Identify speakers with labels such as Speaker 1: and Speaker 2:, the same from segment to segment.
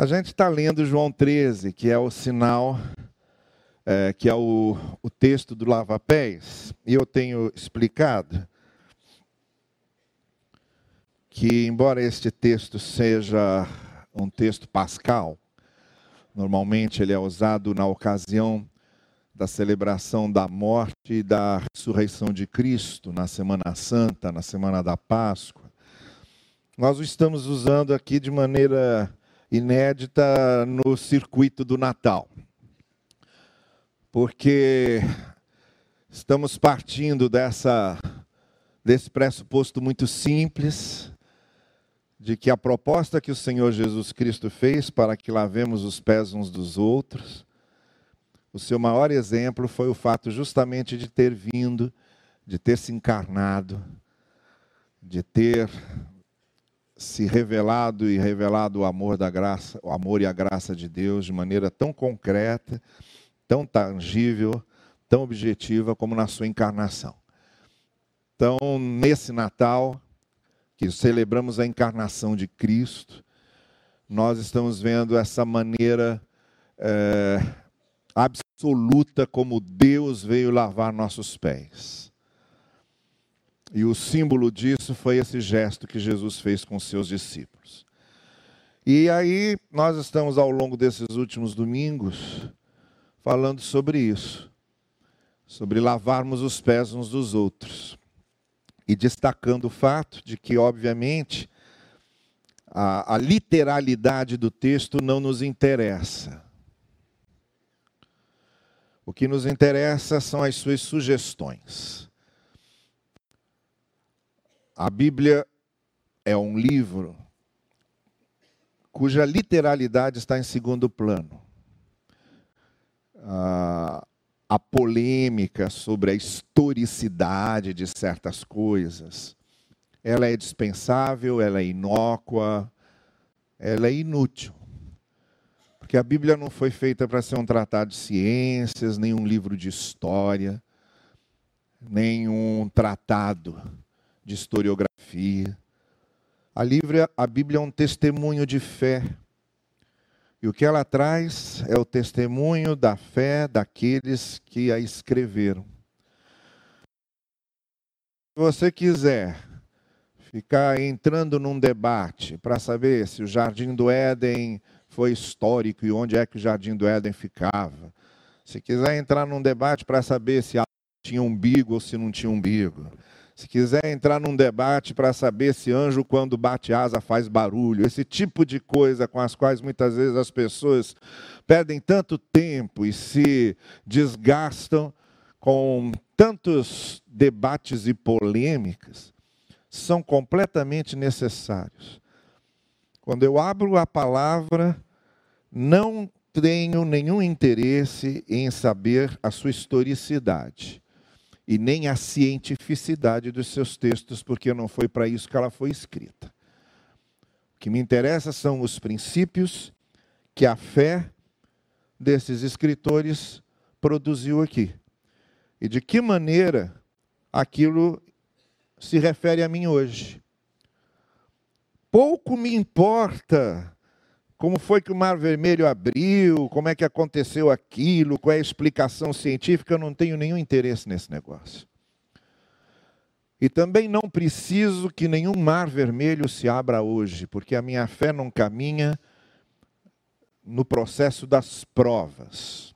Speaker 1: A gente está lendo João 13, que é o sinal, é, que é o, o texto do lava-pés, e eu tenho explicado que, embora este texto seja um texto pascal, normalmente ele é usado na ocasião da celebração da morte e da ressurreição de Cristo, na Semana Santa, na Semana da Páscoa. Nós o estamos usando aqui de maneira inédita no circuito do Natal. Porque estamos partindo dessa desse pressuposto muito simples de que a proposta que o Senhor Jesus Cristo fez para que lavemos os pés uns dos outros, o seu maior exemplo foi o fato justamente de ter vindo, de ter se encarnado, de ter se revelado e revelado o amor da graça, o amor e a graça de Deus de maneira tão concreta, tão tangível, tão objetiva como na sua encarnação. Então, nesse Natal, que celebramos a encarnação de Cristo, nós estamos vendo essa maneira é, absoluta como Deus veio lavar nossos pés. E o símbolo disso foi esse gesto que Jesus fez com seus discípulos. E aí, nós estamos ao longo desses últimos domingos falando sobre isso, sobre lavarmos os pés uns dos outros. E destacando o fato de que, obviamente, a, a literalidade do texto não nos interessa. O que nos interessa são as suas sugestões. A Bíblia é um livro cuja literalidade está em segundo plano. Ah, a polêmica sobre a historicidade de certas coisas, ela é dispensável, ela é inócua, ela é inútil. Porque a Bíblia não foi feita para ser um tratado de ciências, nem um livro de história, nem um tratado de historiografia. A, livre, a Bíblia é um testemunho de fé. E o que ela traz é o testemunho da fé daqueles que a escreveram. Se você quiser ficar entrando num debate para saber se o Jardim do Éden foi histórico e onde é que o Jardim do Éden ficava, se quiser entrar num debate para saber se tinha umbigo ou se não tinha umbigo, se quiser entrar num debate para saber se anjo, quando bate asa, faz barulho, esse tipo de coisa com as quais muitas vezes as pessoas perdem tanto tempo e se desgastam com tantos debates e polêmicas, são completamente necessários. Quando eu abro a palavra, não tenho nenhum interesse em saber a sua historicidade e nem a cientificidade dos seus textos, porque não foi para isso que ela foi escrita. O que me interessa são os princípios que a fé desses escritores produziu aqui. E de que maneira aquilo se refere a mim hoje. Pouco me importa como foi que o Mar Vermelho abriu? Como é que aconteceu aquilo? Qual é a explicação científica? Eu não tenho nenhum interesse nesse negócio. E também não preciso que nenhum mar vermelho se abra hoje, porque a minha fé não caminha no processo das provas.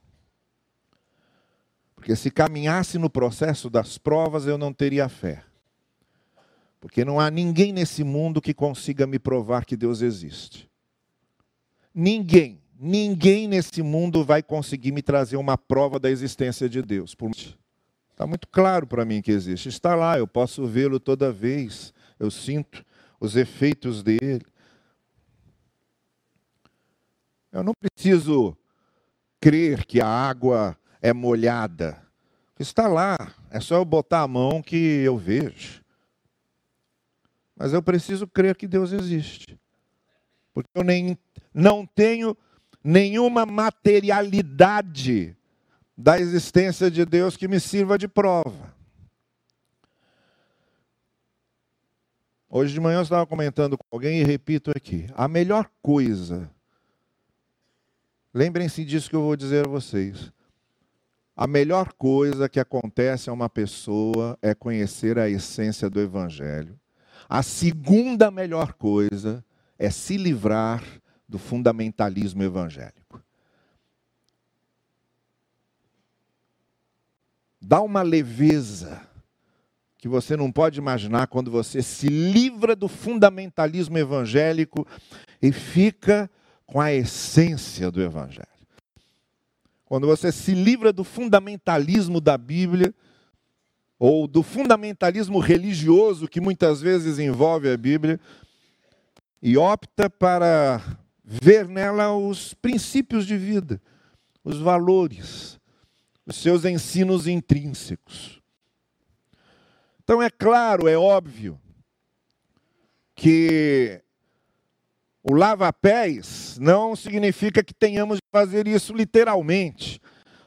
Speaker 1: Porque se caminhasse no processo das provas, eu não teria fé. Porque não há ninguém nesse mundo que consiga me provar que Deus existe. Ninguém, ninguém nesse mundo vai conseguir me trazer uma prova da existência de Deus. Está muito claro para mim que existe. Está lá, eu posso vê-lo toda vez. Eu sinto os efeitos dele. Eu não preciso crer que a água é molhada. Está lá, é só eu botar a mão que eu vejo. Mas eu preciso crer que Deus existe. Porque eu nem, não tenho nenhuma materialidade da existência de Deus que me sirva de prova. Hoje de manhã eu estava comentando com alguém e repito aqui: a melhor coisa Lembrem-se disso que eu vou dizer a vocês. A melhor coisa que acontece a uma pessoa é conhecer a essência do Evangelho. A segunda melhor coisa é se livrar do fundamentalismo evangélico. Dá uma leveza que você não pode imaginar quando você se livra do fundamentalismo evangélico e fica com a essência do Evangelho. Quando você se livra do fundamentalismo da Bíblia, ou do fundamentalismo religioso que muitas vezes envolve a Bíblia, e opta para ver nela os princípios de vida, os valores, os seus ensinos intrínsecos. Então é claro, é óbvio, que o lava-pés não significa que tenhamos de fazer isso literalmente.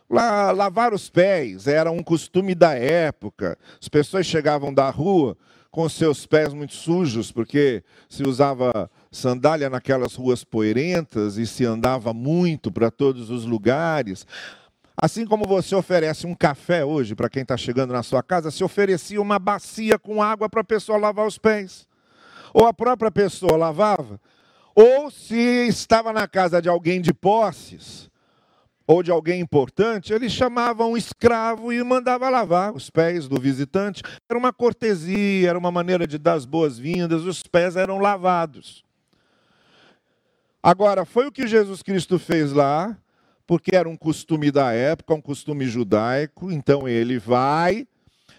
Speaker 1: Lavar os pés era um costume da época. As pessoas chegavam da rua com seus pés muito sujos, porque se usava sandália naquelas ruas poeirentas e se andava muito para todos os lugares. Assim como você oferece um café hoje para quem está chegando na sua casa, se oferecia uma bacia com água para a pessoa lavar os pés. Ou a própria pessoa lavava, ou se estava na casa de alguém de posses, ou de alguém importante, ele chamava um escravo e mandava lavar os pés do visitante. Era uma cortesia, era uma maneira de dar as boas-vindas, os pés eram lavados. Agora, foi o que Jesus Cristo fez lá, porque era um costume da época, um costume judaico, então ele vai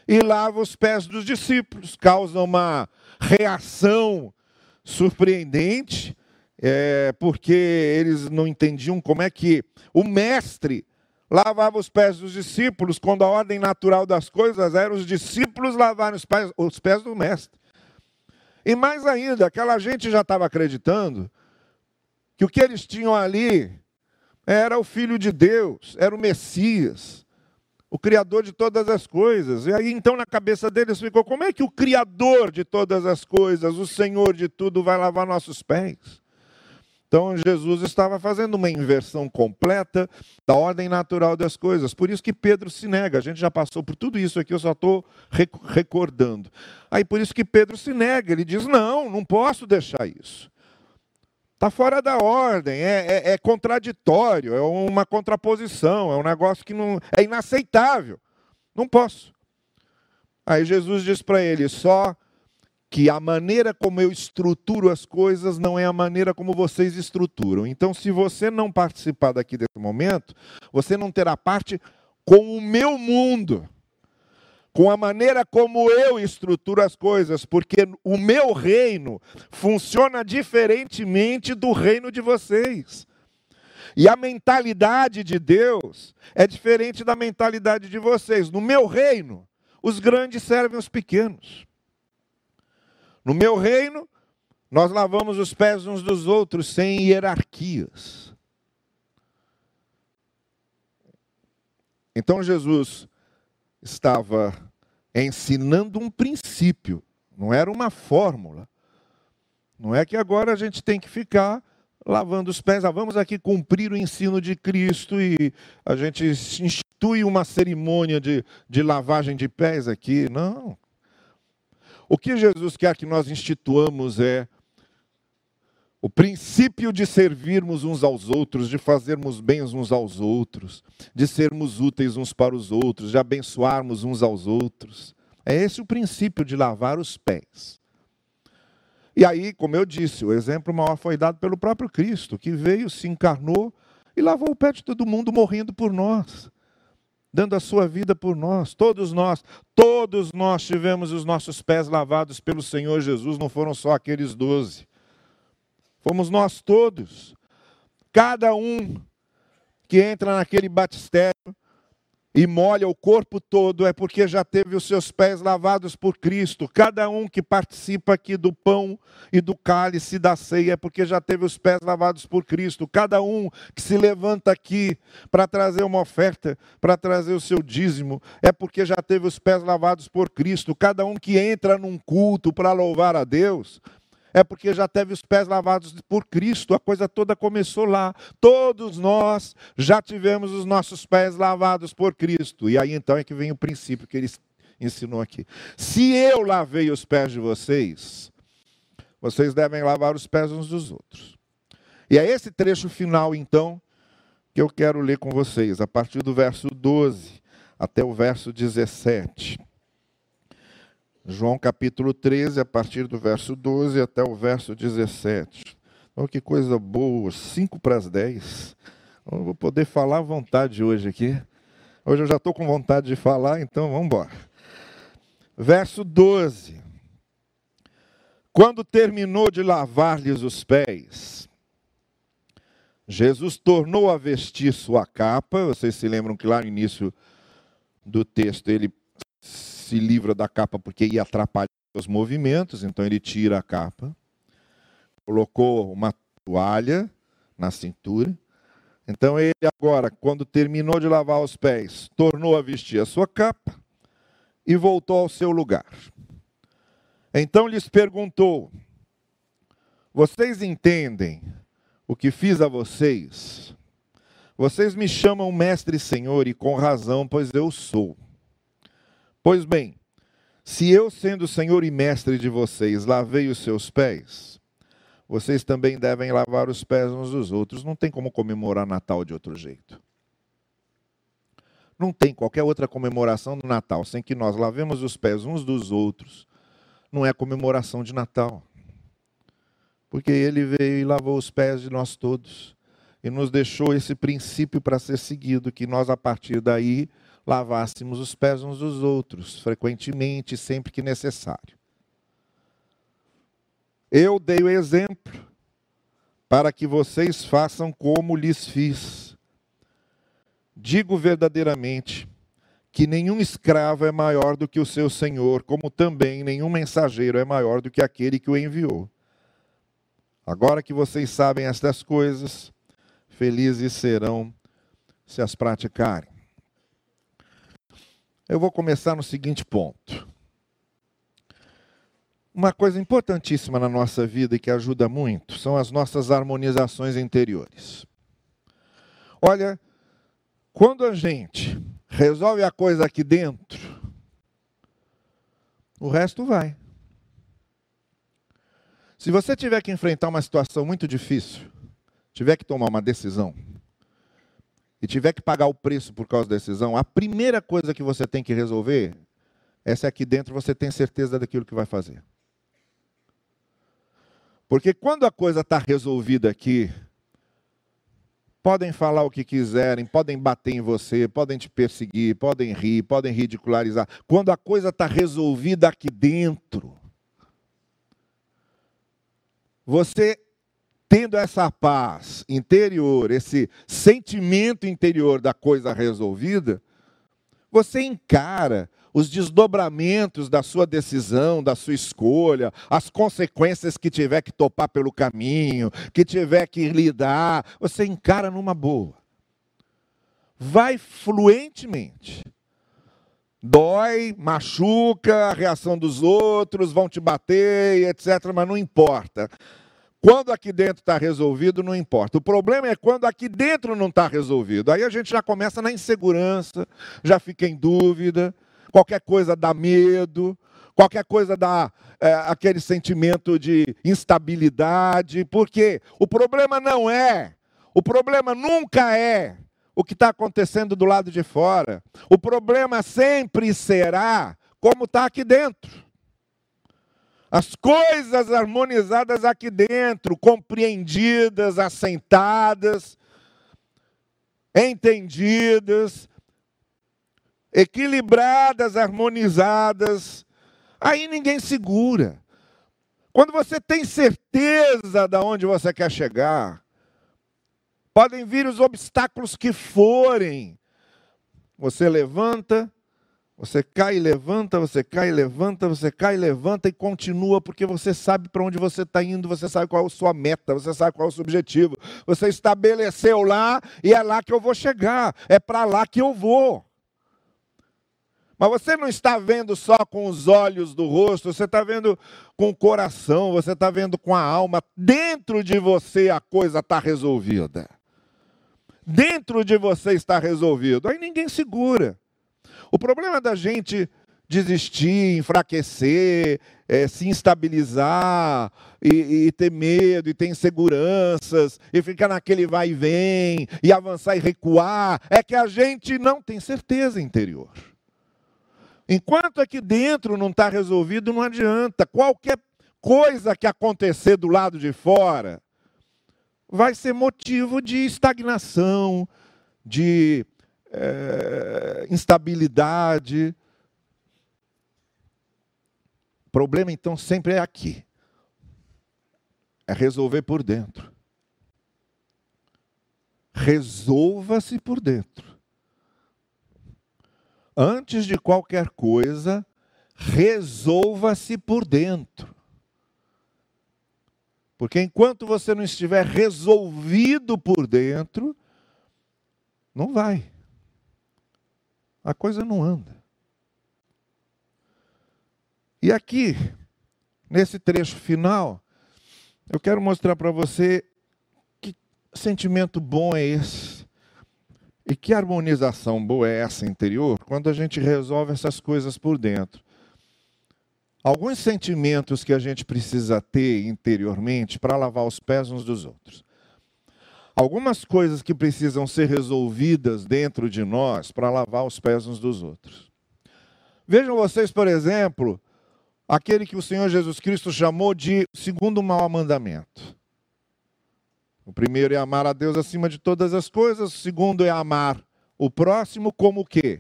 Speaker 1: e lava os pés dos discípulos, causa uma reação surpreendente é, porque eles não entendiam como é que o mestre lavava os pés dos discípulos, quando a ordem natural das coisas era os discípulos lavarem os pés, os pés do mestre. E mais ainda, aquela gente já estava acreditando que o que eles tinham ali era o Filho de Deus, era o Messias, o Criador de todas as coisas. E aí então na cabeça deles ficou: como é que o Criador de todas as coisas, o Senhor de tudo, vai lavar nossos pés? Então Jesus estava fazendo uma inversão completa da ordem natural das coisas. Por isso que Pedro se nega. A gente já passou por tudo isso aqui, eu só estou recordando. Aí por isso que Pedro se nega. Ele diz: não, não posso deixar isso. Está fora da ordem, é, é, é, contraditório, é uma contraposição, é um negócio que não é inaceitável. Não posso. Aí Jesus diz para ele: só que a maneira como eu estruturo as coisas não é a maneira como vocês estruturam. Então, se você não participar daqui desse momento, você não terá parte com o meu mundo, com a maneira como eu estruturo as coisas, porque o meu reino funciona diferentemente do reino de vocês. E a mentalidade de Deus é diferente da mentalidade de vocês. No meu reino, os grandes servem os pequenos. No meu reino, nós lavamos os pés uns dos outros sem hierarquias. Então Jesus estava ensinando um princípio, não era uma fórmula. Não é que agora a gente tem que ficar lavando os pés. Ah, vamos aqui cumprir o ensino de Cristo e a gente institui uma cerimônia de, de lavagem de pés aqui. Não. O que Jesus quer que nós instituamos é o princípio de servirmos uns aos outros, de fazermos bens uns aos outros, de sermos úteis uns para os outros, de abençoarmos uns aos outros. É esse o princípio de lavar os pés. E aí, como eu disse, o exemplo maior foi dado pelo próprio Cristo, que veio, se encarnou e lavou o pé de todo mundo morrendo por nós dando a sua vida por nós. Todos nós, todos nós tivemos os nossos pés lavados pelo Senhor Jesus, não foram só aqueles doze. Fomos nós todos. Cada um que entra naquele batistério e molha o corpo todo é porque já teve os seus pés lavados por Cristo. Cada um que participa aqui do pão e do cálice da ceia é porque já teve os pés lavados por Cristo. Cada um que se levanta aqui para trazer uma oferta, para trazer o seu dízimo, é porque já teve os pés lavados por Cristo. Cada um que entra num culto para louvar a Deus é porque já teve os pés lavados por Cristo, a coisa toda começou lá. Todos nós já tivemos os nossos pés lavados por Cristo. E aí então é que vem o princípio que ele ensinou aqui. Se eu lavei os pés de vocês, vocês devem lavar os pés uns dos outros. E é esse trecho final, então, que eu quero ler com vocês, a partir do verso 12 até o verso 17. João capítulo 13, a partir do verso 12 até o verso 17. Oh, que coisa boa, 5 para as 10. Eu vou poder falar à vontade hoje aqui. Hoje eu já estou com vontade de falar, então vamos embora. Verso 12. Quando terminou de lavar-lhes os pés, Jesus tornou a vestir sua capa. Vocês se lembram que lá no início do texto ele se livra da capa porque ia atrapalhar os movimentos, então ele tira a capa, colocou uma toalha na cintura. Então ele agora, quando terminou de lavar os pés, tornou a vestir a sua capa e voltou ao seu lugar. Então lhes perguntou: Vocês entendem o que fiz a vocês? Vocês me chamam mestre e senhor, e com razão, pois eu sou. Pois bem, se eu, sendo Senhor e Mestre de vocês, lavei os seus pés, vocês também devem lavar os pés uns dos outros. Não tem como comemorar Natal de outro jeito. Não tem qualquer outra comemoração do Natal sem que nós lavemos os pés uns dos outros. Não é comemoração de Natal. Porque ele veio e lavou os pés de nós todos. E nos deixou esse princípio para ser seguido, que nós, a partir daí, lavássemos os pés uns dos outros, frequentemente, sempre que necessário. Eu dei o exemplo para que vocês façam como lhes fiz. Digo verdadeiramente que nenhum escravo é maior do que o seu senhor, como também nenhum mensageiro é maior do que aquele que o enviou. Agora que vocês sabem estas coisas, felizes serão se as praticarem. Eu vou começar no seguinte ponto. Uma coisa importantíssima na nossa vida e que ajuda muito são as nossas harmonizações interiores. Olha, quando a gente resolve a coisa aqui dentro, o resto vai. Se você tiver que enfrentar uma situação muito difícil, tiver que tomar uma decisão, e tiver que pagar o preço por causa da decisão, a primeira coisa que você tem que resolver é se aqui dentro você tem certeza daquilo que vai fazer. Porque quando a coisa está resolvida aqui, podem falar o que quiserem, podem bater em você, podem te perseguir, podem rir, podem ridicularizar. Quando a coisa está resolvida aqui dentro, você tendo essa paz interior, esse sentimento interior da coisa resolvida, você encara os desdobramentos da sua decisão, da sua escolha, as consequências que tiver que topar pelo caminho, que tiver que lidar, você encara numa boa. Vai fluentemente. Dói, machuca, a reação dos outros, vão te bater, etc., mas não importa. Quando aqui dentro está resolvido, não importa. O problema é quando aqui dentro não está resolvido. Aí a gente já começa na insegurança, já fica em dúvida, qualquer coisa dá medo, qualquer coisa dá é, aquele sentimento de instabilidade, porque o problema não é, o problema nunca é o que está acontecendo do lado de fora. O problema sempre será como está aqui dentro. As coisas harmonizadas aqui dentro, compreendidas, assentadas, entendidas, equilibradas, harmonizadas, aí ninguém segura. Quando você tem certeza de onde você quer chegar, podem vir os obstáculos que forem, você levanta, você cai e levanta, você cai e levanta, você cai e levanta e continua, porque você sabe para onde você está indo, você sabe qual é a sua meta, você sabe qual é o seu objetivo. Você estabeleceu lá e é lá que eu vou chegar, é para lá que eu vou. Mas você não está vendo só com os olhos do rosto, você está vendo com o coração, você está vendo com a alma. Dentro de você a coisa está resolvida. Dentro de você está resolvido. Aí ninguém segura. O problema da gente desistir, enfraquecer, é, se instabilizar e, e, ter medo e ter inseguranças e ficar naquele vai e vem e avançar e recuar é que a gente não tem certeza interior. Enquanto aqui dentro não está resolvido, não adianta. Qualquer coisa que acontecer do lado de fora vai ser motivo de estagnação, de é, instabilidade. O problema então sempre é aqui. É resolver por dentro. Resolva-se por dentro antes de qualquer coisa, resolva-se por dentro. Porque enquanto você não estiver resolvido por dentro, não vai. A coisa não anda. E aqui, nesse trecho final, eu quero mostrar para você que sentimento bom é esse e que harmonização boa é essa interior quando a gente resolve essas coisas por dentro. Alguns sentimentos que a gente precisa ter interiormente para lavar os pés uns dos outros. Algumas coisas que precisam ser resolvidas dentro de nós para lavar os pés uns dos outros. Vejam vocês, por exemplo, aquele que o Senhor Jesus Cristo chamou de segundo mau mandamento. O primeiro é amar a Deus acima de todas as coisas, o segundo é amar o próximo como o quê?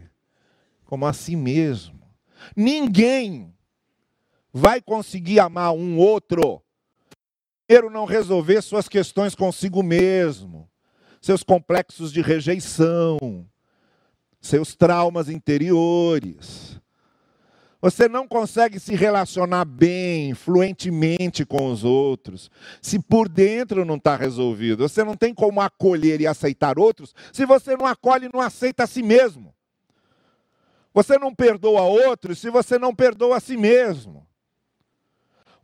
Speaker 1: Como a si mesmo. Ninguém vai conseguir amar um outro primeiro não resolver suas questões consigo mesmo, seus complexos de rejeição, seus traumas interiores. Você não consegue se relacionar bem, fluentemente com os outros, se por dentro não está resolvido. Você não tem como acolher e aceitar outros se você não acolhe e não aceita a si mesmo. Você não perdoa outros se você não perdoa a si mesmo.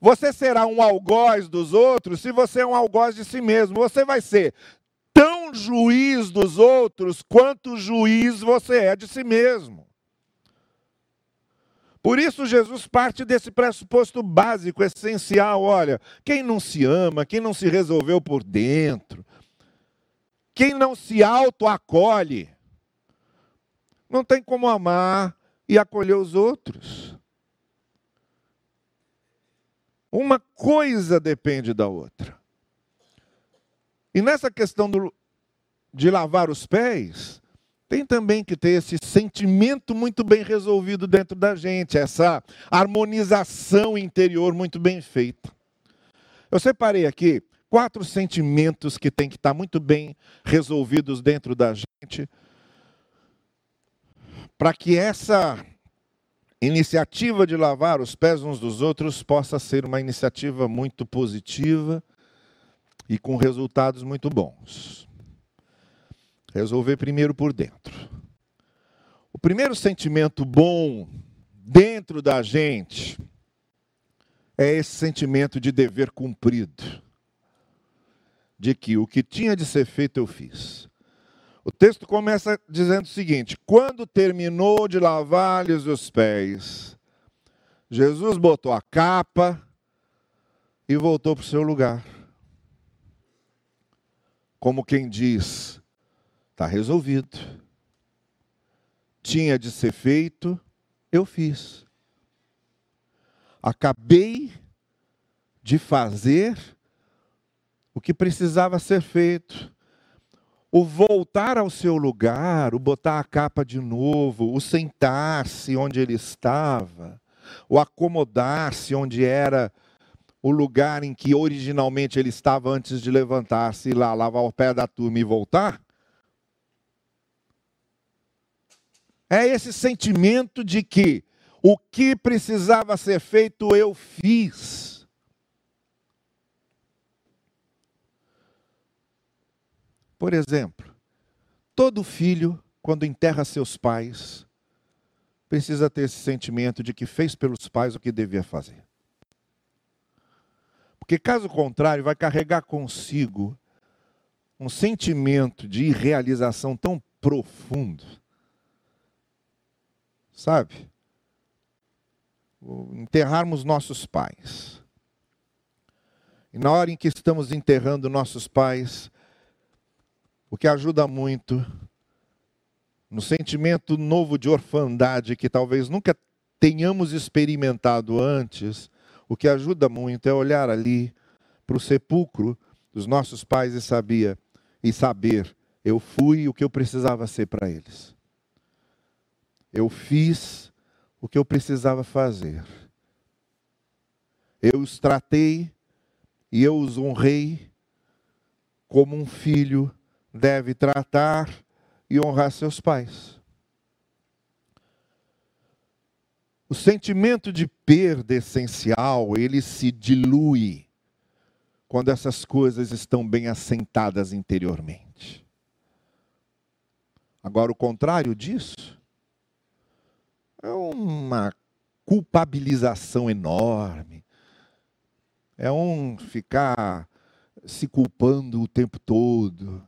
Speaker 1: Você será um algoz dos outros se você é um algoz de si mesmo. Você vai ser tão juiz dos outros quanto juiz você é de si mesmo. Por isso, Jesus parte desse pressuposto básico, essencial: olha, quem não se ama, quem não se resolveu por dentro, quem não se auto-acolhe, não tem como amar e acolher os outros. Uma coisa depende da outra. E nessa questão do, de lavar os pés, tem também que ter esse sentimento muito bem resolvido dentro da gente, essa harmonização interior muito bem feita. Eu separei aqui quatro sentimentos que tem que estar muito bem resolvidos dentro da gente, para que essa iniciativa de lavar os pés uns dos outros possa ser uma iniciativa muito positiva e com resultados muito bons. Resolver primeiro por dentro. O primeiro sentimento bom dentro da gente é esse sentimento de dever cumprido. De que o que tinha de ser feito eu fiz. O texto começa dizendo o seguinte: quando terminou de lavar-lhes os pés, Jesus botou a capa e voltou para o seu lugar. Como quem diz: Está resolvido. Tinha de ser feito, eu fiz. Acabei de fazer o que precisava ser feito. O voltar ao seu lugar, o botar a capa de novo, o sentar-se onde ele estava, o acomodar-se onde era o lugar em que originalmente ele estava antes de levantar-se e lá lavar o pé da turma e voltar, É esse sentimento de que o que precisava ser feito eu fiz. Por exemplo, todo filho, quando enterra seus pais, precisa ter esse sentimento de que fez pelos pais o que devia fazer. Porque caso contrário, vai carregar consigo um sentimento de irrealização tão profundo. Sabe? Enterrarmos nossos pais. E na hora em que estamos enterrando nossos pais, o que ajuda muito no sentimento novo de orfandade que talvez nunca tenhamos experimentado antes, o que ajuda muito é olhar ali para o sepulcro dos nossos pais e sabia e saber eu fui o que eu precisava ser para eles. Eu fiz o que eu precisava fazer. Eu os tratei e eu os honrei como um filho deve tratar e honrar seus pais. O sentimento de perda essencial, ele se dilui quando essas coisas estão bem assentadas interiormente. Agora, o contrário disso é uma culpabilização enorme, é um ficar se culpando o tempo todo,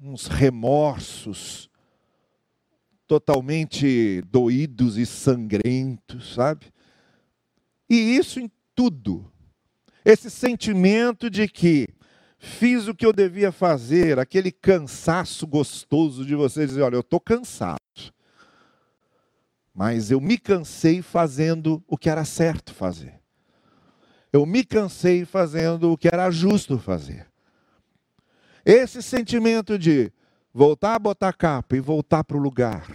Speaker 1: uns remorsos totalmente doídos e sangrentos, sabe? E isso em tudo. Esse sentimento de que fiz o que eu devia fazer, aquele cansaço gostoso de você dizer: olha, eu estou cansado, mas eu me cansei fazendo o que era certo fazer. Eu me cansei fazendo o que era justo fazer. Esse sentimento de voltar a botar capa e voltar para o lugar.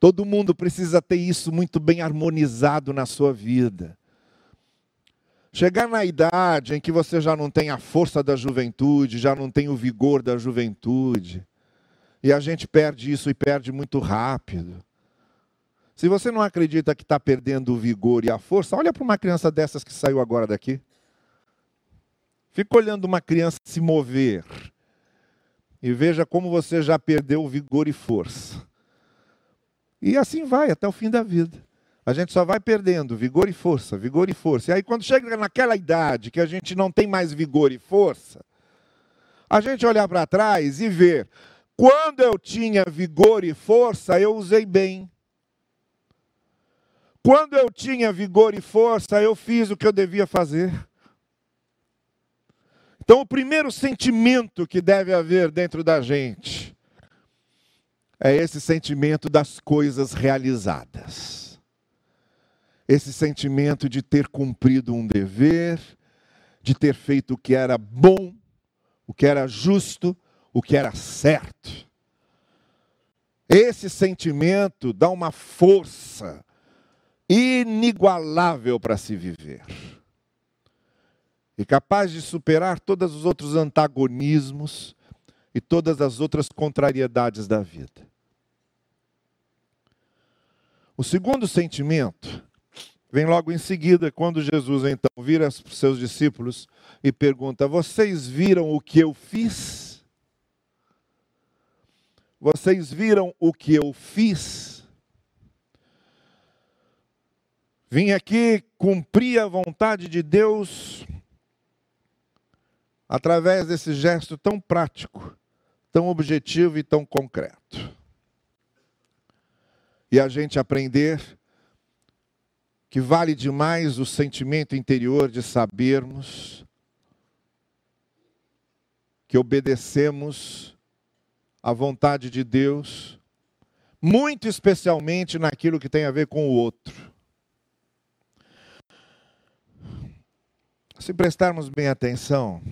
Speaker 1: Todo mundo precisa ter isso muito bem harmonizado na sua vida. Chegar na idade em que você já não tem a força da juventude, já não tem o vigor da juventude, e a gente perde isso e perde muito rápido. Se você não acredita que está perdendo o vigor e a força, olha para uma criança dessas que saiu agora daqui. Fica olhando uma criança se mover e veja como você já perdeu vigor e força. E assim vai até o fim da vida. A gente só vai perdendo vigor e força, vigor e força. E aí, quando chega naquela idade que a gente não tem mais vigor e força, a gente olhar para trás e ver: quando eu tinha vigor e força, eu usei bem. Quando eu tinha vigor e força, eu fiz o que eu devia fazer. Então, o primeiro sentimento que deve haver dentro da gente é esse sentimento das coisas realizadas. Esse sentimento de ter cumprido um dever, de ter feito o que era bom, o que era justo, o que era certo. Esse sentimento dá uma força inigualável para se viver e capaz de superar todos os outros antagonismos e todas as outras contrariedades da vida. O segundo sentimento vem logo em seguida, quando Jesus então vira para os seus discípulos e pergunta: Vocês viram o que eu fiz? Vocês viram o que eu fiz? Vim aqui cumprir a vontade de Deus através desse gesto tão prático, tão objetivo e tão concreto. E a gente aprender que vale demais o sentimento interior de sabermos que obedecemos à vontade de Deus, muito especialmente naquilo que tem a ver com o outro. Se prestarmos bem atenção,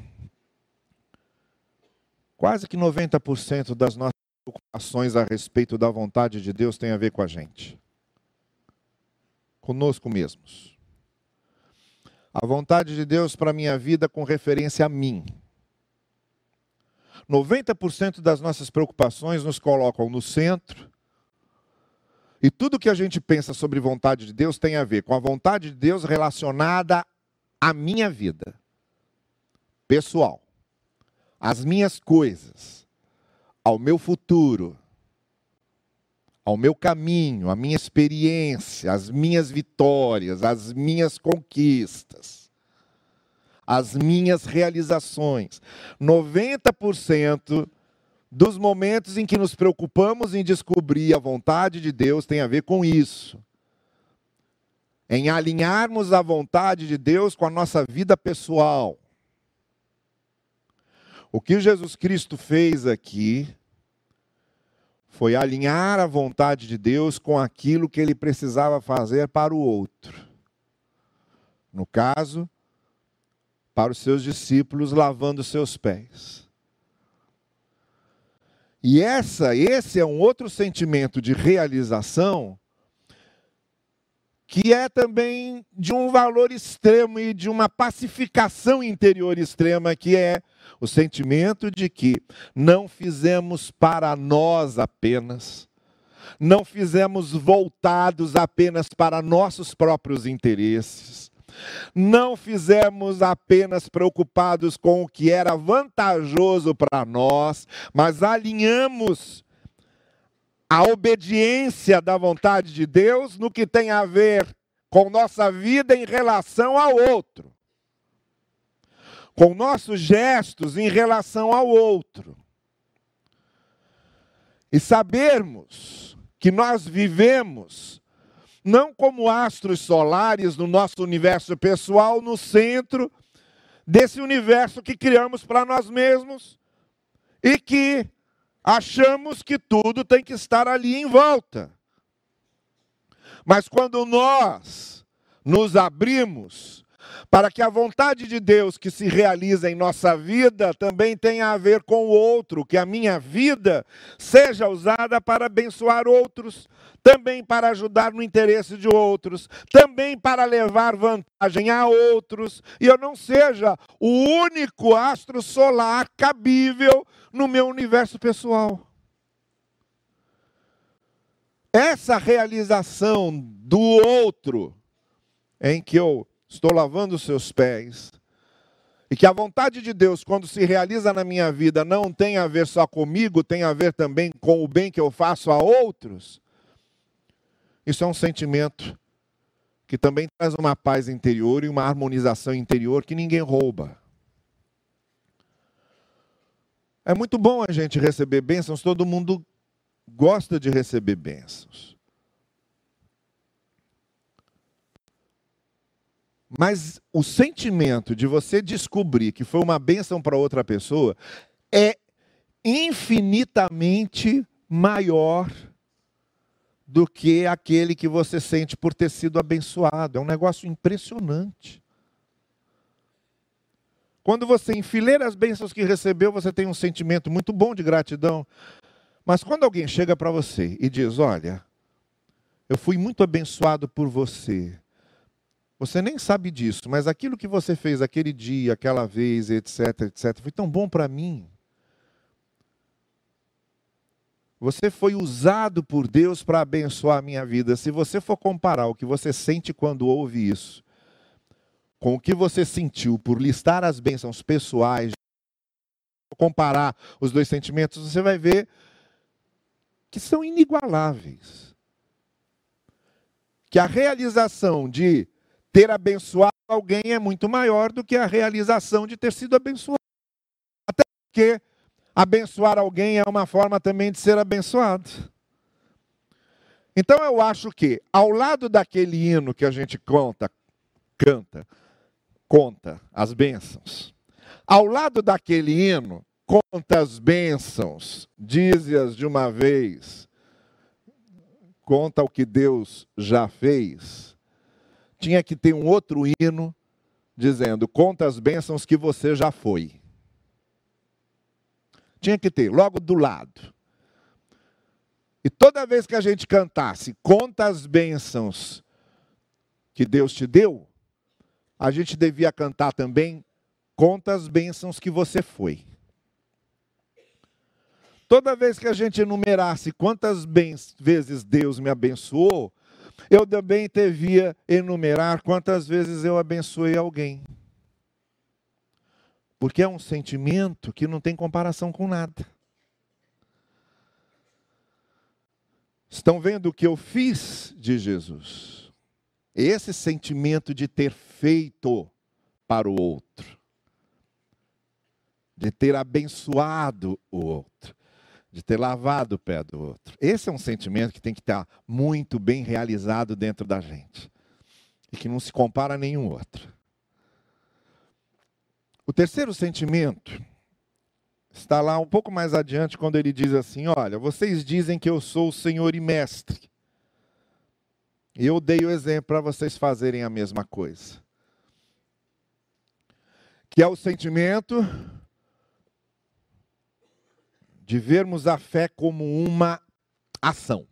Speaker 1: Quase que 90% das nossas preocupações a respeito da vontade de Deus tem a ver com a gente. Conosco mesmos. A vontade de Deus para a minha vida com referência a mim. 90% das nossas preocupações nos colocam no centro. E tudo que a gente pensa sobre vontade de Deus tem a ver com a vontade de Deus relacionada à minha vida pessoal às minhas coisas, ao meu futuro, ao meu caminho, à minha experiência, às minhas vitórias, às minhas conquistas, às minhas realizações. 90% dos momentos em que nos preocupamos em descobrir a vontade de Deus tem a ver com isso. Em alinharmos a vontade de Deus com a nossa vida pessoal. O que Jesus Cristo fez aqui foi alinhar a vontade de Deus com aquilo que ele precisava fazer para o outro. No caso, para os seus discípulos lavando seus pés. E essa, esse é um outro sentimento de realização que é também de um valor extremo e de uma pacificação interior extrema, que é o sentimento de que não fizemos para nós apenas, não fizemos voltados apenas para nossos próprios interesses, não fizemos apenas preocupados com o que era vantajoso para nós, mas alinhamos a obediência da vontade de Deus no que tem a ver com nossa vida em relação ao outro com nossos gestos em relação ao outro. E sabermos que nós vivemos não como astros solares no nosso universo pessoal, no centro desse universo que criamos para nós mesmos e que achamos que tudo tem que estar ali em volta. Mas quando nós nos abrimos para que a vontade de Deus que se realiza em nossa vida também tenha a ver com o outro, que a minha vida seja usada para abençoar outros, também para ajudar no interesse de outros, também para levar vantagem a outros, e eu não seja o único astro solar cabível no meu universo pessoal. Essa realização do outro, em que eu estou lavando os seus pés, e que a vontade de Deus, quando se realiza na minha vida, não tem a ver só comigo, tem a ver também com o bem que eu faço a outros, isso é um sentimento que também traz uma paz interior e uma harmonização interior que ninguém rouba. É muito bom a gente receber bênçãos, todo mundo gosta de receber bênçãos. Mas o sentimento de você descobrir que foi uma bênção para outra pessoa é infinitamente maior do que aquele que você sente por ter sido abençoado. É um negócio impressionante. Quando você enfileira as bênçãos que recebeu, você tem um sentimento muito bom de gratidão. Mas quando alguém chega para você e diz: Olha, eu fui muito abençoado por você, você nem sabe disso, mas aquilo que você fez aquele dia, aquela vez, etc, etc, foi tão bom para mim. Você foi usado por Deus para abençoar a minha vida. Se você for comparar o que você sente quando ouve isso, com o que você sentiu por listar as bênçãos pessoais, comparar os dois sentimentos, você vai ver que são inigualáveis. Que a realização de ter abençoado alguém é muito maior do que a realização de ter sido abençoado. Até porque abençoar alguém é uma forma também de ser abençoado. Então eu acho que, ao lado daquele hino que a gente conta, canta, conta as bênçãos, ao lado daquele hino, conta as bênçãos, dize-as de uma vez, conta o que Deus já fez tinha que ter um outro hino dizendo: Conta as bênçãos que você já foi. Tinha que ter, logo do lado. E toda vez que a gente cantasse, conta as bênçãos que Deus te deu, a gente devia cantar também, conta as bênçãos que você foi. Toda vez que a gente enumerasse quantas vezes Deus me abençoou, eu também devia enumerar quantas vezes eu abençoei alguém. Porque é um sentimento que não tem comparação com nada. Estão vendo o que eu fiz de Jesus? Esse sentimento de ter feito para o outro, de ter abençoado o outro, de ter lavado o pé do outro. Esse é um sentimento que tem que estar muito bem realizado dentro da gente e que não se compara a nenhum outro. O terceiro sentimento está lá um pouco mais adiante, quando ele diz assim: Olha, vocês dizem que eu sou o Senhor e Mestre. E eu dei o exemplo para vocês fazerem a mesma coisa. Que é o sentimento de vermos a fé como uma ação.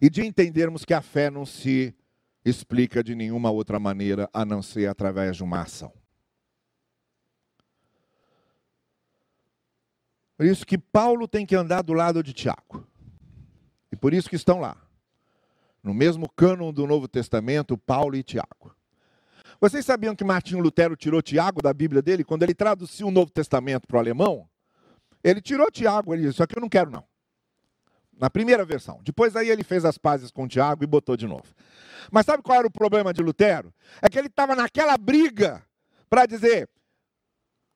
Speaker 1: E de entendermos que a fé não se explica de nenhuma outra maneira a não ser através de uma ação. Por isso que Paulo tem que andar do lado de Tiago. E por isso que estão lá. No mesmo cânon do Novo Testamento, Paulo e Tiago. Vocês sabiam que Martinho Lutero tirou Tiago da Bíblia dele? Quando ele traduziu o Novo Testamento para o alemão, ele tirou Tiago, ele disse, isso aqui eu não quero não. Na primeira versão. Depois aí ele fez as pazes com Tiago e botou de novo. Mas sabe qual era o problema de Lutero? É que ele estava naquela briga para dizer,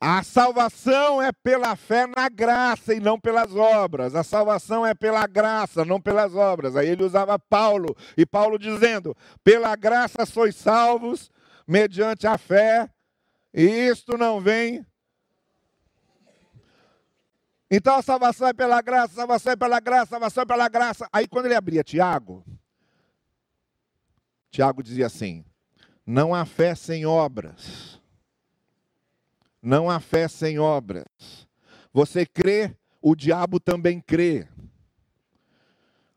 Speaker 1: a salvação é pela fé na graça e não pelas obras. A salvação é pela graça, não pelas obras. Aí ele usava Paulo, e Paulo dizendo: pela graça sois salvos, mediante a fé, e isto não vem. Então a salvação é pela graça, a salvação é pela graça, a salvação é pela graça. Aí quando ele abria Tiago, Tiago dizia assim: não há fé sem obras. Não há fé sem obras. Você crê, o diabo também crê.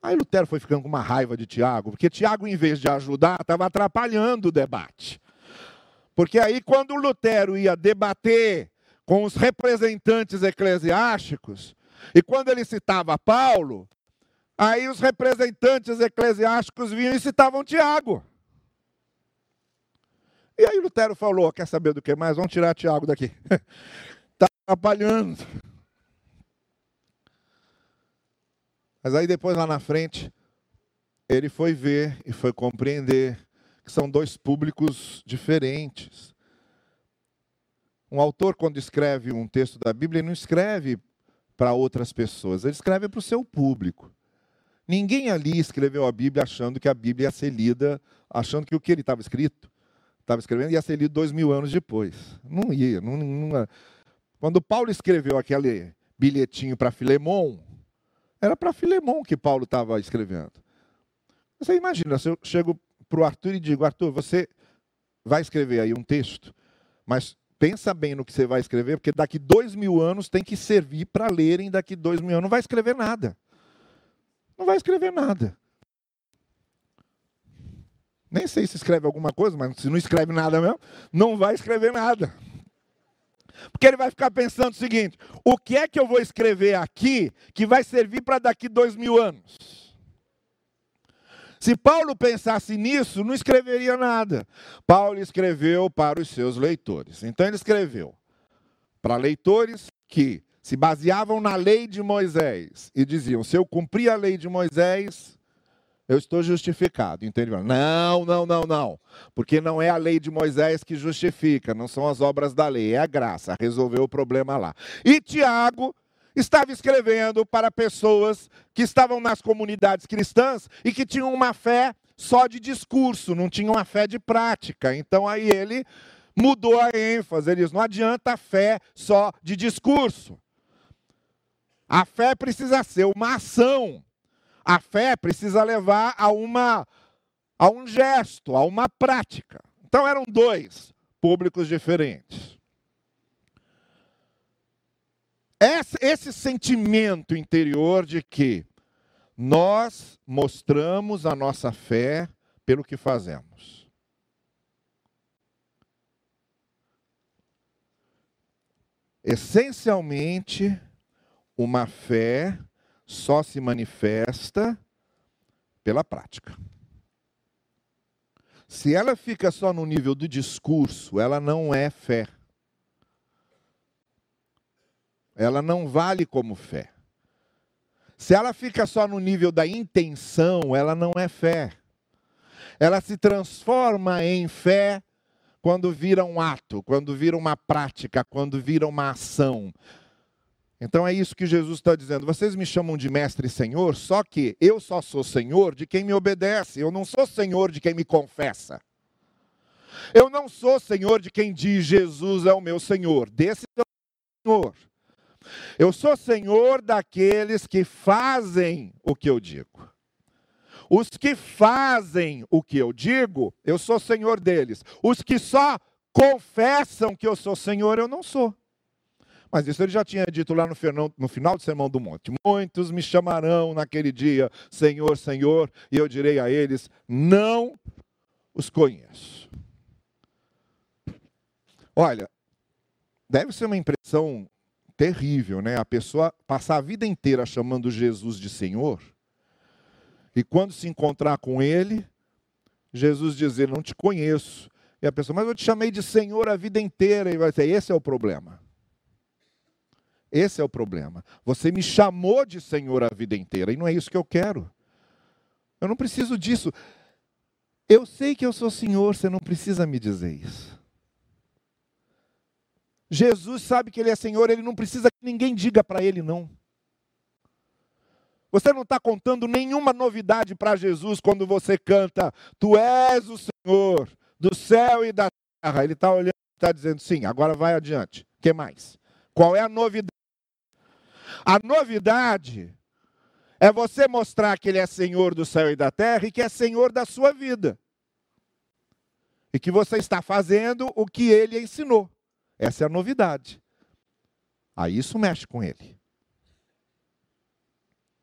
Speaker 1: Aí Lutero foi ficando com uma raiva de Tiago, porque Tiago, em vez de ajudar, estava atrapalhando o debate. Porque aí, quando Lutero ia debater com os representantes eclesiásticos, e quando ele citava Paulo, aí os representantes eclesiásticos vinham e citavam Tiago. E aí Lutero falou: quer saber do que mais? Vamos tirar Tiago daqui. Está atrapalhando. Mas aí depois lá na frente, ele foi ver e foi compreender que são dois públicos diferentes. Um autor, quando escreve um texto da Bíblia, ele não escreve para outras pessoas, ele escreve para o seu público. Ninguém ali escreveu a Bíblia achando que a Bíblia ia ser lida, achando que o que ele estava escrito estava escrevendo ia ser lido dois mil anos depois. Não ia. Não, não... Quando Paulo escreveu aquele bilhetinho para Filemon, era para Filemon que Paulo estava escrevendo. Você imagina, se eu chego para o Arthur e digo, Arthur, você vai escrever aí um texto, mas pensa bem no que você vai escrever, porque daqui dois mil anos tem que servir para lerem daqui dois mil anos. Não vai escrever nada. Não vai escrever nada. Nem sei se escreve alguma coisa, mas se não escreve nada mesmo, não vai escrever nada. Porque ele vai ficar pensando o seguinte: o que é que eu vou escrever aqui que vai servir para daqui dois mil anos? Se Paulo pensasse nisso, não escreveria nada. Paulo escreveu para os seus leitores. Então ele escreveu para leitores que se baseavam na lei de Moisés e diziam: se eu cumprir a lei de Moisés, eu estou justificado. Fala, não, não, não, não. Porque não é a lei de Moisés que justifica, não são as obras da lei, é a graça, resolveu o problema lá. E Tiago estava escrevendo para pessoas que estavam nas comunidades cristãs e que tinham uma fé só de discurso, não tinham uma fé de prática. Então aí ele mudou a ênfase, ele diz, não adianta a fé só de discurso. A fé precisa ser uma ação. A fé precisa levar a uma a um gesto, a uma prática. Então eram dois públicos diferentes. Esse, esse sentimento interior de que nós mostramos a nossa fé pelo que fazemos. Essencialmente, uma fé só se manifesta pela prática. Se ela fica só no nível do discurso, ela não é fé. Ela não vale como fé. Se ela fica só no nível da intenção, ela não é fé. Ela se transforma em fé quando vira um ato, quando vira uma prática, quando vira uma ação. Então é isso que Jesus está dizendo. Vocês me chamam de mestre e senhor, só que eu só sou senhor de quem me obedece, eu não sou senhor de quem me confessa. Eu não sou senhor de quem diz Jesus é o meu senhor, desse senhor. Eu sou senhor daqueles que fazem o que eu digo. Os que fazem o que eu digo, eu sou senhor deles. Os que só confessam que eu sou senhor, eu não sou. Mas isso ele já tinha dito lá no final, do Sermão do Monte. Muitos me chamarão naquele dia, Senhor, Senhor, e eu direi a eles: não os conheço. Olha, deve ser uma impressão terrível, né? A pessoa passar a vida inteira chamando Jesus de Senhor, e quando se encontrar com Ele, Jesus dizer: Não te conheço. E a pessoa, mas eu te chamei de Senhor a vida inteira. E vai dizer: Esse é o problema. Esse é o problema. Você me chamou de Senhor a vida inteira e não é isso que eu quero. Eu não preciso disso. Eu sei que eu sou Senhor, você não precisa me dizer isso. Jesus sabe que Ele é Senhor, Ele não precisa que ninguém diga para Ele não. Você não está contando nenhuma novidade para Jesus quando você canta, Tu és o Senhor do céu e da terra. Ele está olhando e está dizendo, sim, agora vai adiante. O que mais? Qual é a novidade? A novidade é você mostrar que Ele é Senhor do céu e da terra e que é Senhor da sua vida. E que você está fazendo o que Ele ensinou. Essa é a novidade. Aí isso mexe com Ele.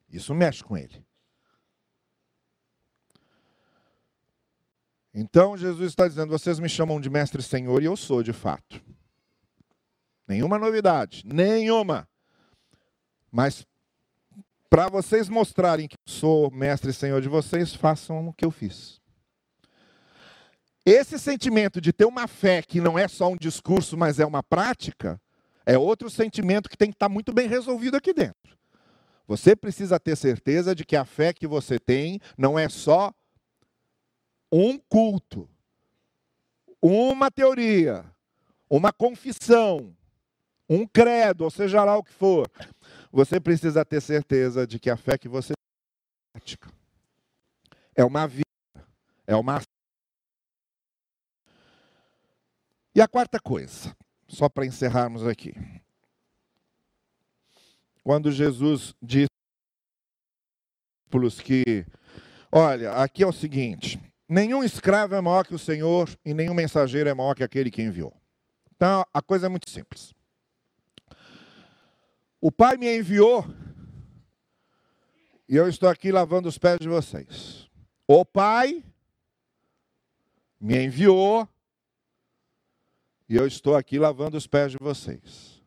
Speaker 1: Isso mexe com Ele. Então Jesus está dizendo: vocês me chamam de mestre e senhor, e eu sou de fato. Nenhuma novidade, nenhuma. Mas para vocês mostrarem que eu sou mestre e senhor de vocês, façam o que eu fiz. Esse sentimento de ter uma fé que não é só um discurso, mas é uma prática, é outro sentimento que tem que estar muito bem resolvido aqui dentro. Você precisa ter certeza de que a fé que você tem não é só um culto, uma teoria, uma confissão, um credo, ou seja lá o que for. Você precisa ter certeza de que a fé que você tem é uma vida, é uma E a quarta coisa, só para encerrarmos aqui. Quando Jesus disse que, olha, aqui é o seguinte: nenhum escravo é maior que o Senhor e nenhum mensageiro é maior que aquele que enviou. Então, a coisa é muito simples. O Pai me enviou e eu estou aqui lavando os pés de vocês. O Pai me enviou e eu estou aqui lavando os pés de vocês.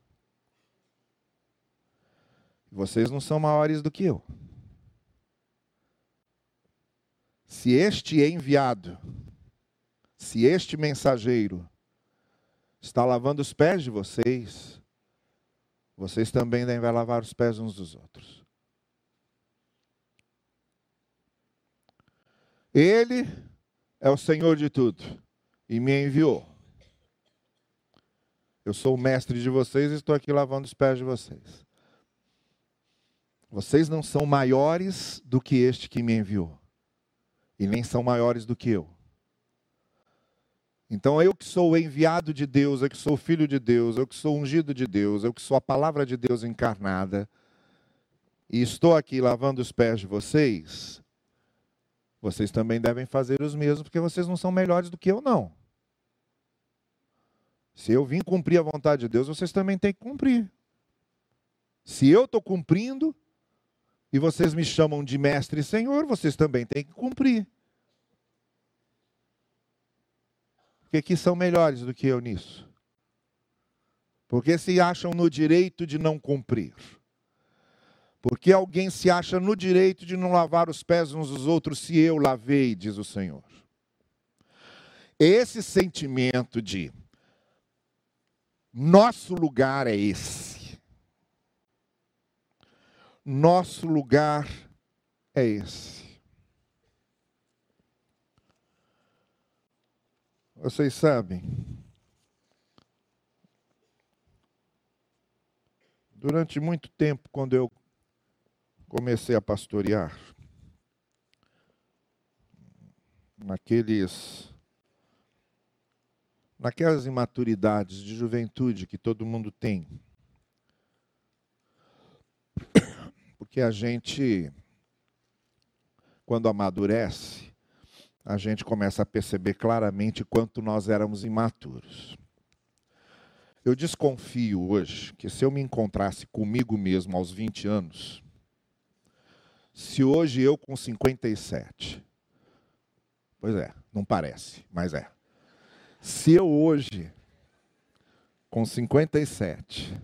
Speaker 1: Vocês não são maiores do que eu. Se este enviado, se este mensageiro está lavando os pés de vocês, vocês também devem lavar os pés uns dos outros. Ele é o Senhor de tudo e me enviou. Eu sou o mestre de vocês e estou aqui lavando os pés de vocês. Vocês não são maiores do que este que me enviou, e nem são maiores do que eu. Então, eu que sou o enviado de Deus, eu que sou o filho de Deus, eu que sou ungido de Deus, eu que sou a palavra de Deus encarnada, e estou aqui lavando os pés de vocês, vocês também devem fazer os mesmos, porque vocês não são melhores do que eu, não. Se eu vim cumprir a vontade de Deus, vocês também têm que cumprir. Se eu estou cumprindo, e vocês me chamam de mestre e senhor, vocês também têm que cumprir. Porque que são melhores do que eu nisso? Porque se acham no direito de não cumprir. Porque alguém se acha no direito de não lavar os pés uns dos outros se eu lavei, diz o Senhor. Esse sentimento de nosso lugar é esse. nosso lugar é esse. Vocês sabem, durante muito tempo, quando eu comecei a pastorear, naqueles naquelas imaturidades de juventude que todo mundo tem. Porque a gente, quando amadurece, a gente começa a perceber claramente quanto nós éramos imaturos. Eu desconfio hoje que se eu me encontrasse comigo mesmo aos 20 anos, se hoje eu com 57, pois é, não parece, mas é. Se eu hoje, com 57,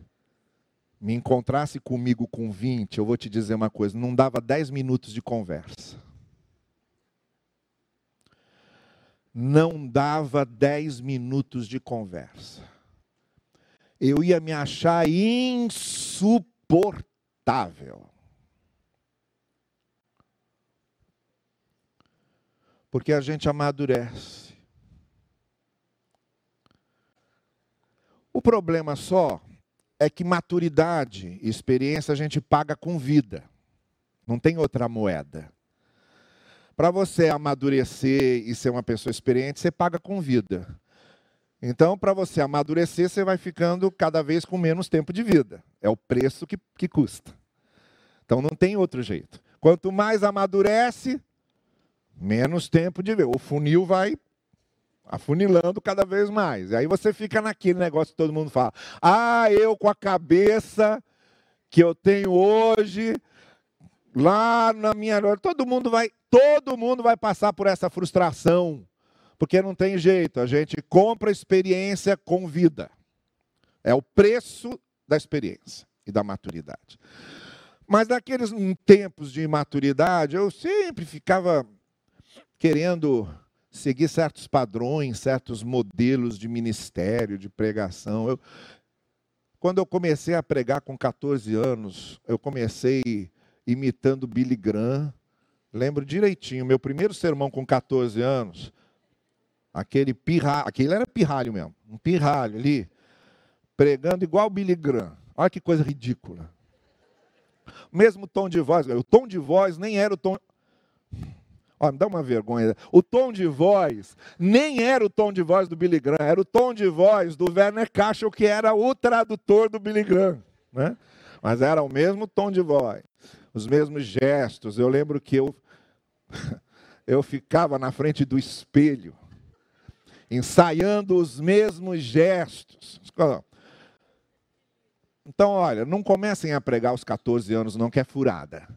Speaker 1: me encontrasse comigo com 20, eu vou te dizer uma coisa: não dava 10 minutos de conversa. Não dava 10 minutos de conversa. Eu ia me achar insuportável. Porque a gente amadurece. O problema só é que maturidade e experiência a gente paga com vida. Não tem outra moeda. Para você amadurecer e ser uma pessoa experiente, você paga com vida. Então, para você amadurecer, você vai ficando cada vez com menos tempo de vida. É o preço que, que custa. Então, não tem outro jeito. Quanto mais amadurece, menos tempo de vida. O funil vai afunilando cada vez mais. E aí você fica naquele negócio que todo mundo fala: ah, eu com a cabeça que eu tenho hoje, lá na minha. Todo mundo vai, todo mundo vai passar por essa frustração. Porque não tem jeito, a gente compra experiência com vida. É o preço da experiência e da maturidade. Mas naqueles tempos de imaturidade, eu sempre ficava querendo seguir certos padrões, certos modelos de ministério, de pregação. Eu, quando eu comecei a pregar com 14 anos, eu comecei imitando Billy Graham. Lembro direitinho, meu primeiro sermão com 14 anos, aquele pirralho, aquele era pirralho mesmo, um pirralho ali, pregando igual Billy Graham. Olha que coisa ridícula. Mesmo tom de voz, o tom de voz nem era o tom. Ó, me dá uma vergonha. O tom de voz nem era o tom de voz do Billy Graham, era o tom de voz do Werner Cachel, que era o tradutor do Billy Graham. Né? Mas era o mesmo tom de voz, os mesmos gestos. Eu lembro que eu, eu ficava na frente do espelho, ensaiando os mesmos gestos. Então, olha, não comecem a pregar aos 14 anos, não, que é furada.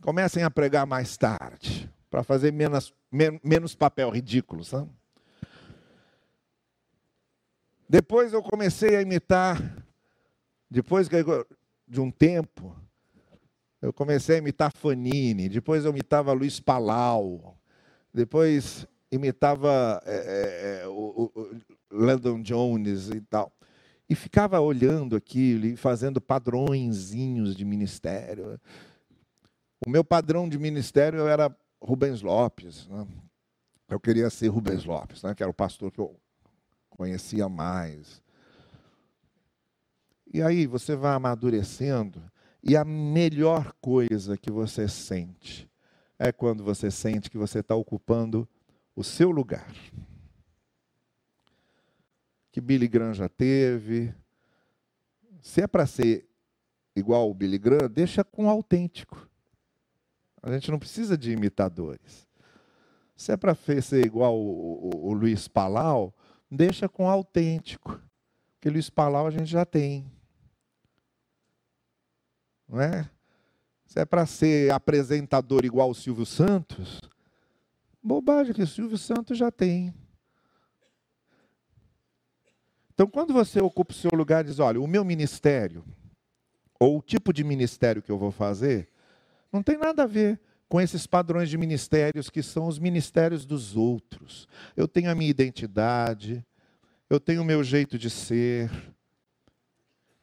Speaker 1: Comecem a pregar mais tarde para fazer menos, menos papel ridículo, sabe? Depois eu comecei a imitar, depois de um tempo, eu comecei a imitar Fanini, depois eu imitava Luiz Palau, depois imitava é, é, é o, o Landon Jones e tal. E ficava olhando aquilo e fazendo padrõezinhos de ministério. O meu padrão de ministério era Rubens Lopes. Né? Eu queria ser Rubens Lopes, né? que era o pastor que eu conhecia mais. E aí você vai amadurecendo, e a melhor coisa que você sente é quando você sente que você está ocupando o seu lugar. Que Billy Graham já teve. Se é para ser igual o Billy Graham, deixa com autêntico. A gente não precisa de imitadores. Se é para ser igual o, o, o, Luiz Palau, deixa com autêntico. Porque Luiz Palau a gente já tem. Não é? Se é para ser apresentador igual o Silvio Santos, bobagem que o Silvio Santos já tem. Então, quando você ocupa o seu lugar diz, olha, o meu ministério, ou o tipo de ministério que eu vou fazer, não tem nada a ver com esses padrões de ministérios que são os ministérios dos outros. Eu tenho a minha identidade, eu tenho o meu jeito de ser.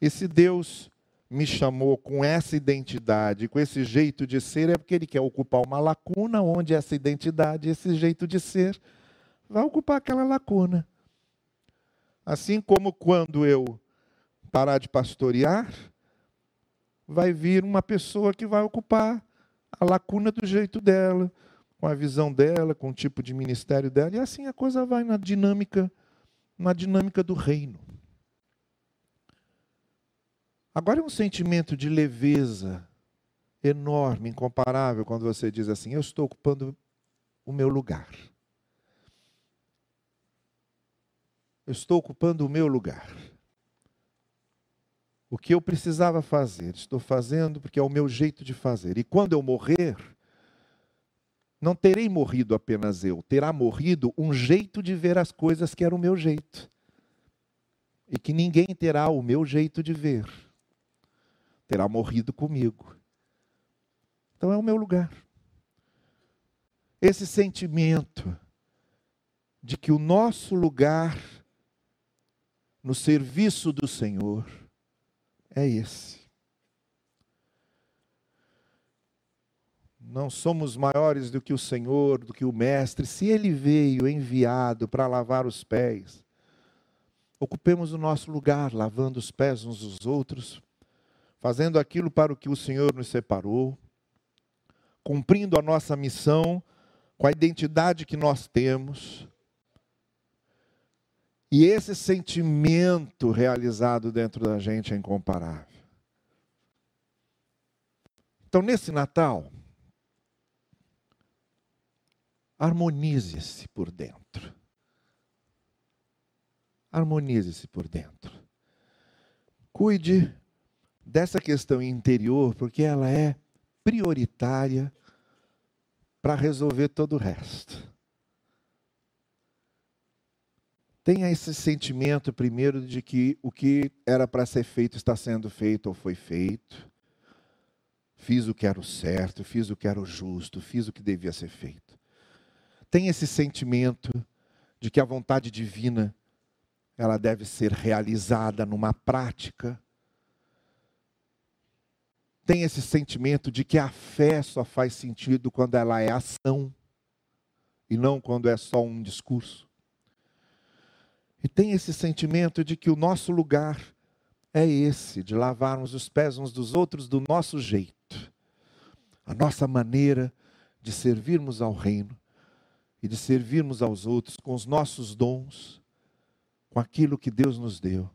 Speaker 1: E se Deus me chamou com essa identidade, com esse jeito de ser, é porque Ele quer ocupar uma lacuna onde essa identidade, esse jeito de ser, vai ocupar aquela lacuna. Assim como quando eu parar de pastorear, vai vir uma pessoa que vai ocupar a lacuna do jeito dela, com a visão dela, com o tipo de ministério dela, e assim a coisa vai na dinâmica, na dinâmica do reino. Agora é um sentimento de leveza enorme, incomparável, quando você diz assim: Eu estou ocupando o meu lugar. Eu estou ocupando o meu lugar. O que eu precisava fazer, estou fazendo porque é o meu jeito de fazer. E quando eu morrer, não terei morrido apenas eu, terá morrido um jeito de ver as coisas que era o meu jeito. E que ninguém terá o meu jeito de ver terá morrido comigo. Então é o meu lugar. Esse sentimento de que o nosso lugar no serviço do Senhor é esse. Não somos maiores do que o Senhor, do que o Mestre. Se Ele veio enviado para lavar os pés, ocupemos o nosso lugar, lavando os pés uns dos outros, fazendo aquilo para o que o Senhor nos separou, cumprindo a nossa missão com a identidade que nós temos. E esse sentimento realizado dentro da gente é incomparável. Então, nesse Natal, harmonize-se por dentro. Harmonize-se por dentro. Cuide dessa questão interior, porque ela é prioritária para resolver todo o resto. Tenha esse sentimento, primeiro, de que o que era para ser feito está sendo feito ou foi feito. Fiz o que era o certo, fiz o que era o justo, fiz o que devia ser feito. Tenha esse sentimento de que a vontade divina ela deve ser realizada numa prática tem esse sentimento de que a fé só faz sentido quando ela é ação e não quando é só um discurso. E tem esse sentimento de que o nosso lugar é esse, de lavarmos os pés uns dos outros do nosso jeito, a nossa maneira de servirmos ao reino e de servirmos aos outros com os nossos dons, com aquilo que Deus nos deu.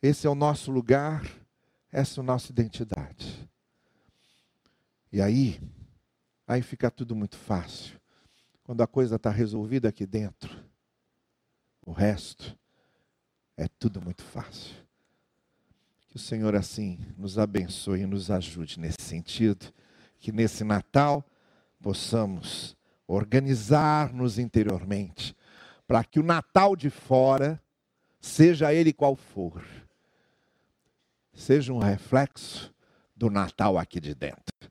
Speaker 1: Esse é o nosso lugar essa é a nossa identidade. E aí, aí fica tudo muito fácil. Quando a coisa está resolvida aqui dentro, o resto é tudo muito fácil. Que o Senhor assim nos abençoe e nos ajude nesse sentido, que nesse Natal possamos organizar-nos interiormente, para que o Natal de fora, seja ele qual for, seja um reflexo do Natal aqui de dentro.